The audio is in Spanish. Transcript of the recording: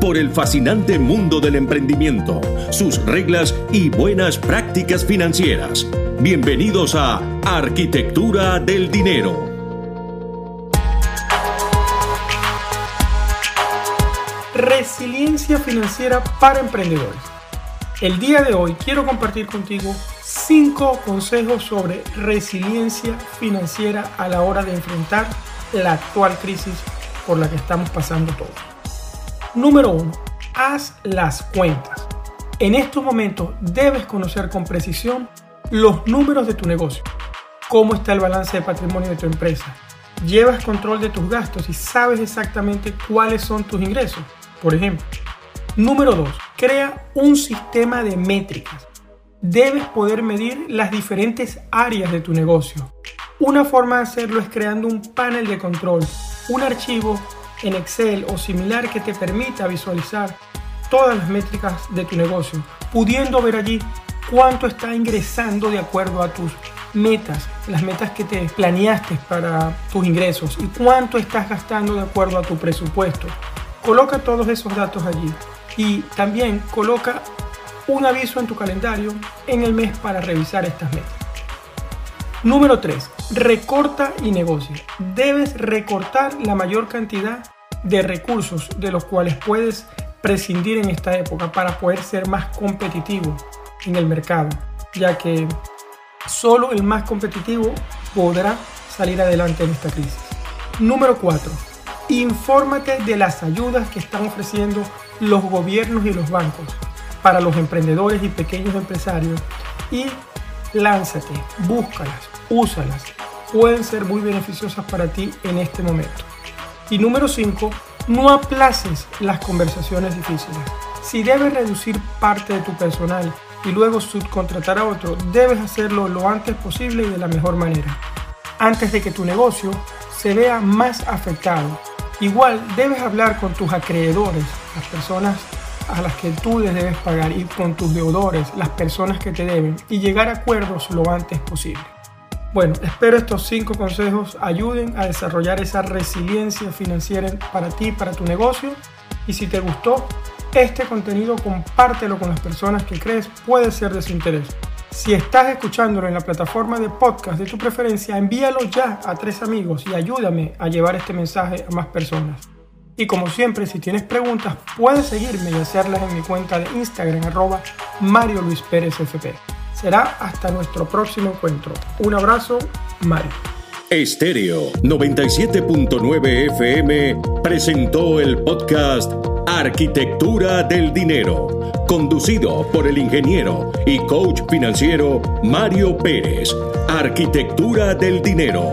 por el fascinante mundo del emprendimiento, sus reglas y buenas prácticas financieras. Bienvenidos a Arquitectura del Dinero. Resiliencia financiera para emprendedores. El día de hoy quiero compartir contigo cinco consejos sobre resiliencia financiera a la hora de enfrentar la actual crisis por la que estamos pasando todos. Número 1. Haz las cuentas. En estos momentos debes conocer con precisión los números de tu negocio, cómo está el balance de patrimonio de tu empresa, llevas control de tus gastos y sabes exactamente cuáles son tus ingresos, por ejemplo. Número 2. Crea un sistema de métricas. Debes poder medir las diferentes áreas de tu negocio. Una forma de hacerlo es creando un panel de control, un archivo en Excel o similar que te permita visualizar todas las métricas de tu negocio, pudiendo ver allí cuánto está ingresando de acuerdo a tus metas, las metas que te planeaste para tus ingresos y cuánto estás gastando de acuerdo a tu presupuesto. Coloca todos esos datos allí y también coloca un aviso en tu calendario en el mes para revisar estas metas. Número 3. Recorta y negocia. Debes recortar la mayor cantidad de recursos de los cuales puedes prescindir en esta época para poder ser más competitivo en el mercado, ya que solo el más competitivo podrá salir adelante en esta crisis. Número 4. Infórmate de las ayudas que están ofreciendo los gobiernos y los bancos para los emprendedores y pequeños empresarios y lánzate, búscalas, úsalas. Pueden ser muy beneficiosas para ti en este momento. Y número 5, no aplaces las conversaciones difíciles. Si debes reducir parte de tu personal y luego subcontratar a otro, debes hacerlo lo antes posible y de la mejor manera, antes de que tu negocio se vea más afectado. Igual debes hablar con tus acreedores, las personas a las que tú les debes pagar y con tus deudores, las personas que te deben, y llegar a acuerdos lo antes posible. Bueno, espero estos cinco consejos ayuden a desarrollar esa resiliencia financiera para ti, para tu negocio. Y si te gustó este contenido, compártelo con las personas que crees puede ser de su interés. Si estás escuchándolo en la plataforma de podcast de tu preferencia, envíalo ya a tres amigos y ayúdame a llevar este mensaje a más personas. Y como siempre, si tienes preguntas, puedes seguirme y hacerlas en mi cuenta de Instagram, arroba. Será hasta nuestro próximo encuentro. Un abrazo, Mario. Estéreo 97.9 FM presentó el podcast Arquitectura del Dinero, conducido por el ingeniero y coach financiero Mario Pérez. Arquitectura del Dinero